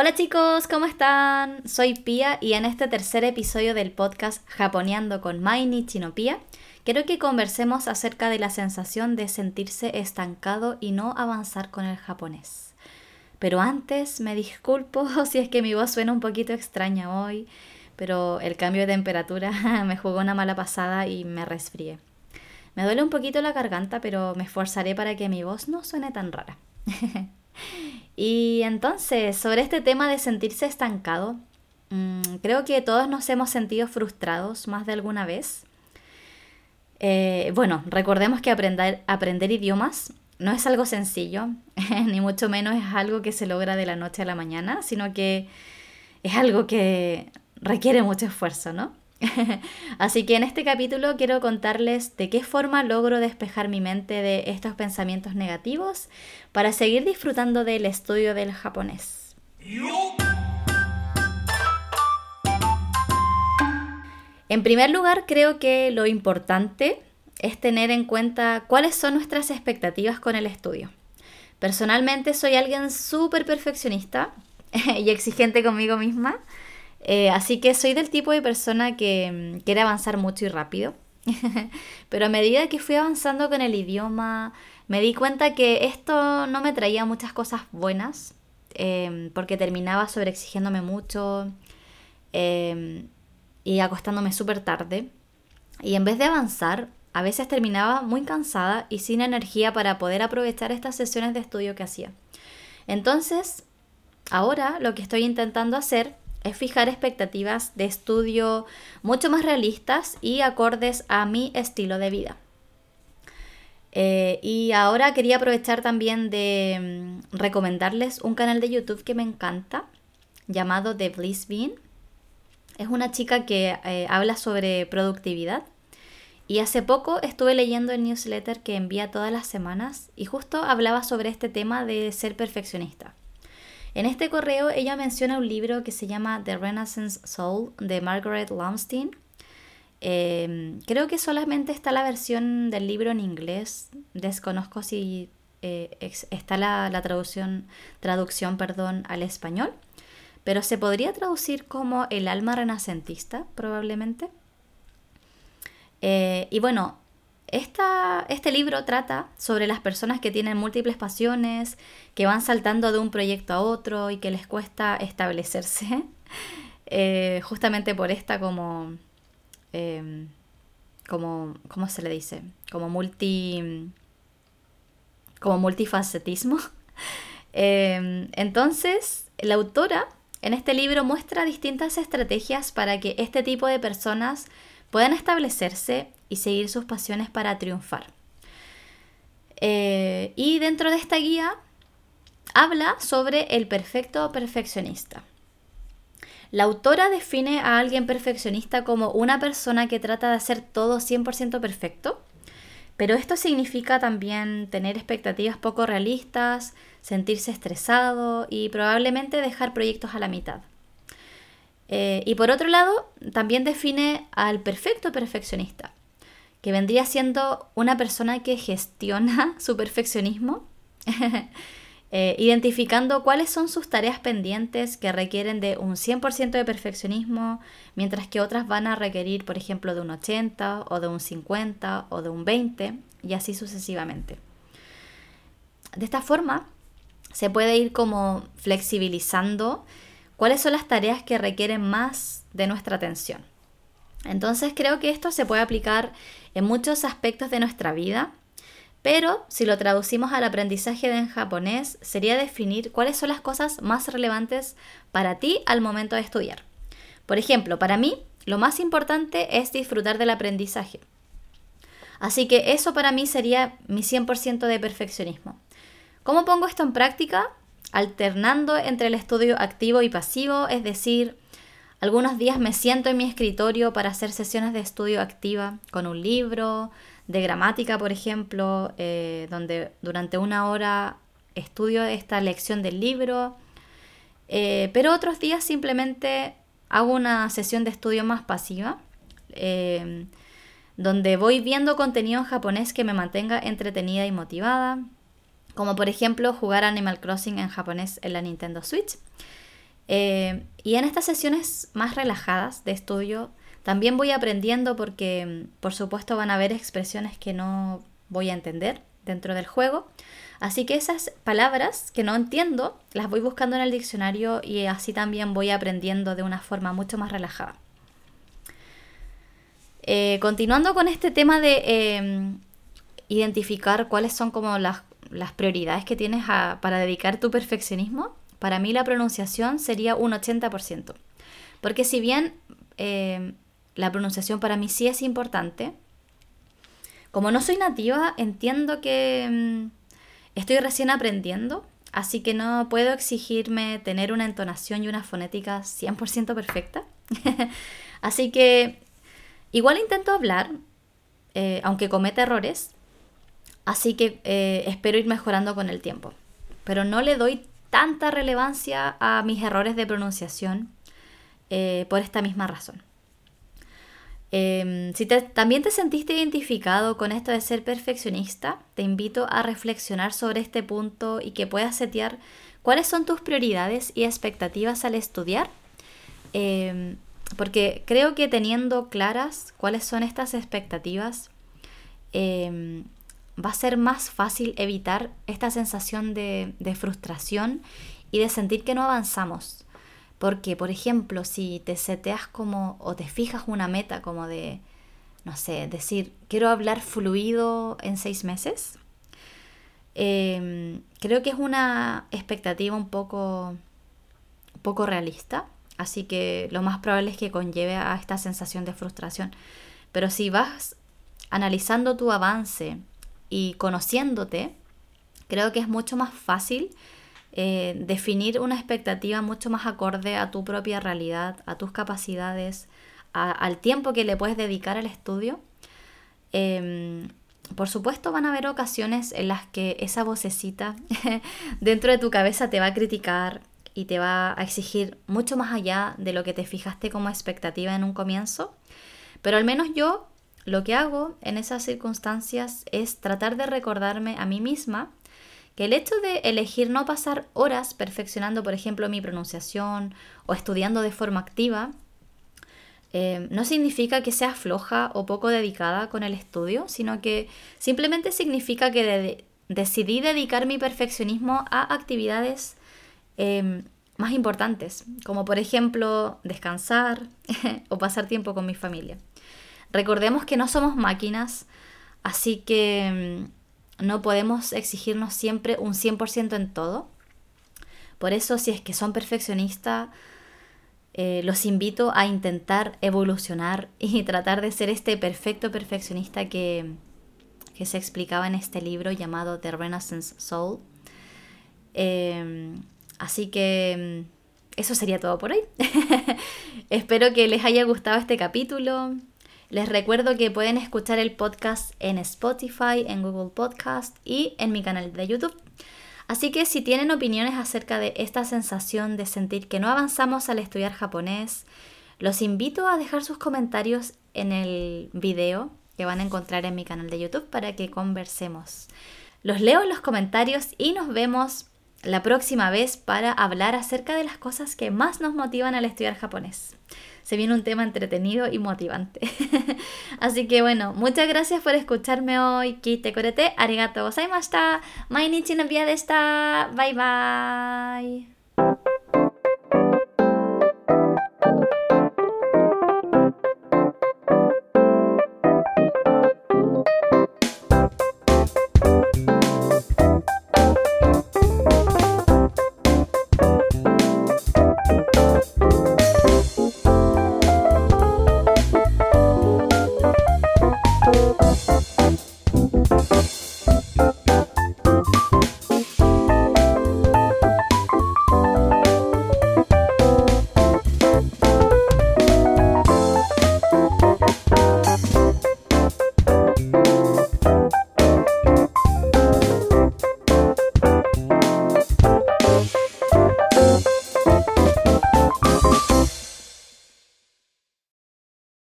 Hola chicos, ¿cómo están? Soy Pia y en este tercer episodio del podcast Japoneando con Mainichi no Pia, quiero que conversemos acerca de la sensación de sentirse estancado y no avanzar con el japonés. Pero antes me disculpo si es que mi voz suena un poquito extraña hoy, pero el cambio de temperatura me jugó una mala pasada y me resfrié. Me duele un poquito la garganta, pero me esforzaré para que mi voz no suene tan rara. y entonces, sobre este tema de sentirse estancado, mm, creo que todos nos hemos sentido frustrados más de alguna vez. Eh, bueno, recordemos que aprender, aprender idiomas no es algo sencillo, ni mucho menos es algo que se logra de la noche a la mañana, sino que es algo que requiere mucho esfuerzo, ¿no? Así que en este capítulo quiero contarles de qué forma logro despejar mi mente de estos pensamientos negativos para seguir disfrutando del estudio del japonés. En primer lugar, creo que lo importante es tener en cuenta cuáles son nuestras expectativas con el estudio. Personalmente soy alguien súper perfeccionista y exigente conmigo misma. Eh, así que soy del tipo de persona que mm, quiere avanzar mucho y rápido. Pero a medida que fui avanzando con el idioma, me di cuenta que esto no me traía muchas cosas buenas, em, porque terminaba sobreexigiéndome mucho em, y acostándome súper tarde. Y en vez de avanzar, a veces terminaba muy cansada y sin energía para poder aprovechar estas sesiones de estudio que hacía. Entonces, ahora lo que estoy intentando hacer es fijar expectativas de estudio mucho más realistas y acordes a mi estilo de vida. Eh, y ahora quería aprovechar también de mm, recomendarles un canal de YouTube que me encanta, llamado The Bliss Bean. Es una chica que eh, habla sobre productividad. Y hace poco estuve leyendo el newsletter que envía todas las semanas y justo hablaba sobre este tema de ser perfeccionista. En este correo ella menciona un libro que se llama The Renaissance Soul de Margaret Lumstein. Em, creo que solamente está la versión del libro en inglés. Desconozco si eh, está la, traducción, traducción perdón, al español. Pero se podría traducir como el alma renacentista, probablemente. Eh, y bueno, este libro trata sobre las personas que tienen múltiples pasiones, que van saltando de un proyecto a otro y que les cuesta establecerse, eh, justamente por esta como, em, como, ¿cómo se le dice? Como multi, como multifacetismo. Em, entonces, la autora en este libro muestra distintas estrategias para que este tipo de personas puedan establecerse y seguir sus pasiones para triunfar. Eh, y dentro de esta guía habla sobre el perfecto perfeccionista. La autora define a alguien perfeccionista como una persona que trata de hacer todo 100% perfecto, pero esto significa también tener expectativas poco realistas, sentirse estresado y probablemente dejar proyectos a la mitad. Eh, y por otro lado, también define al perfecto perfeccionista, que vendría siendo una persona que gestiona su perfeccionismo, eh, identificando cuáles son sus tareas pendientes que requieren de un 100% de perfeccionismo, mientras que otras van a requerir, por ejemplo, de un 80 o de un 50 o de un 20 y así sucesivamente. De esta forma, se puede ir como flexibilizando cuáles son las tareas que requieren más de nuestra atención. Entonces creo que esto se puede aplicar en muchos aspectos de nuestra vida, pero si lo traducimos al aprendizaje en japonés, sería definir cuáles son las cosas más relevantes para ti al momento de estudiar. Por ejemplo, para mí, lo más importante es disfrutar del aprendizaje. Así que eso para mí sería mi 100% de perfeccionismo. ¿Cómo pongo esto en práctica? Alternando entre el estudio activo y pasivo, es decir, algunos días me siento en mi escritorio para hacer sesiones de estudio activa con un libro, de gramática, por ejemplo, eh, donde durante una hora estudio esta lección del libro. Eh, pero otros días simplemente hago una sesión de estudio más pasiva, eh, donde voy viendo contenido en japonés que me mantenga entretenida y motivada, como por ejemplo jugar Animal Crossing en japonés en la Nintendo Switch. Eh, y en estas sesiones más relajadas de estudio, también voy aprendiendo porque, por supuesto, van a haber expresiones que no voy a entender dentro del juego. Así que esas palabras que no entiendo, las voy buscando en el diccionario y así también voy aprendiendo de una forma mucho más relajada. Eh, continuando con este tema de em, identificar cuáles son como las, prioridades que tienes para dedicar tu perfeccionismo, para mí la pronunciación sería un 80%. Porque si bien em, la pronunciación para mí sí es importante, como no soy nativa, entiendo que em, estoy recién aprendiendo, así que no puedo exigirme tener una entonación y una fonética 100% perfecta. así que igual intento hablar, eh, aunque cometa errores, así que eh, espero ir mejorando con el tiempo. Pero no le doy tanta relevancia a mis errores de pronunciación eh, por esta misma razón. Em, si también te sentiste identificado con esto de ser perfeccionista, te invito a reflexionar sobre este punto y que puedas setear cuáles son tus prioridades y expectativas al estudiar. Em, porque creo que teniendo claras cuáles son estas expectativas, em, va a ser más fácil evitar esta sensación de frustración y de sentir que no avanzamos. Porque, por ejemplo, si te seteas como o te fijas una meta como de, no sé, decir, quiero hablar fluido en seis meses, em, creo que es una expectativa un poco, poco realista. Así que lo más probable es que conlleve a esta sensación de frustración. Pero si vas analizando tu avance y conociéndote, creo que es mucho más fácil eh, definir una expectativa mucho más acorde a tu propia realidad, a tus capacidades, al tiempo que le puedes dedicar al estudio. Em, por supuesto van a haber ocasiones en las que esa vocecita dentro de tu cabeza te va a criticar y te va a exigir mucho más allá de lo que te fijaste como expectativa en un comienzo. Pero al menos yo lo que hago en esas circunstancias es tratar de recordarme a mí misma que el hecho de elegir no pasar horas perfeccionando, por ejemplo, mi pronunciación o estudiando de forma activa, eh, no significa que sea floja o poco dedicada con el estudio, sino que simplemente significa que decidí dedicar mi perfeccionismo a actividades em, más importantes, como por ejemplo descansar o pasar tiempo con mi familia. Recordemos que no somos máquinas, así que em, no podemos exigirnos siempre un 100% en todo. Por eso, si es que son perfeccionistas, eh, los invito a intentar evolucionar y tratar de ser este perfecto perfeccionista que, que se explicaba en este libro llamado The Renaissance Soul. Em, así que mm, eso sería todo por hoy. Espero que les haya gustado este capítulo. Les recuerdo que pueden escuchar el podcast en Spotify, en Google Podcast y en mi canal de YouTube. Así que si tienen opiniones acerca de esta sensación de sentir que no avanzamos al estudiar japonés, los invito a dejar sus comentarios en el video que van a encontrar en mi canal de YouTube para que conversemos. Los leo en los comentarios y nos vemos la próxima vez para hablar acerca de las cosas que más nos motivan al estudiar japonés se viene un tema entretenido y motivante. Así que bueno, muchas gracias por escucharme hoy. Kite korete, arigato gozaimashita. Mainichi no de esta. Bye bye.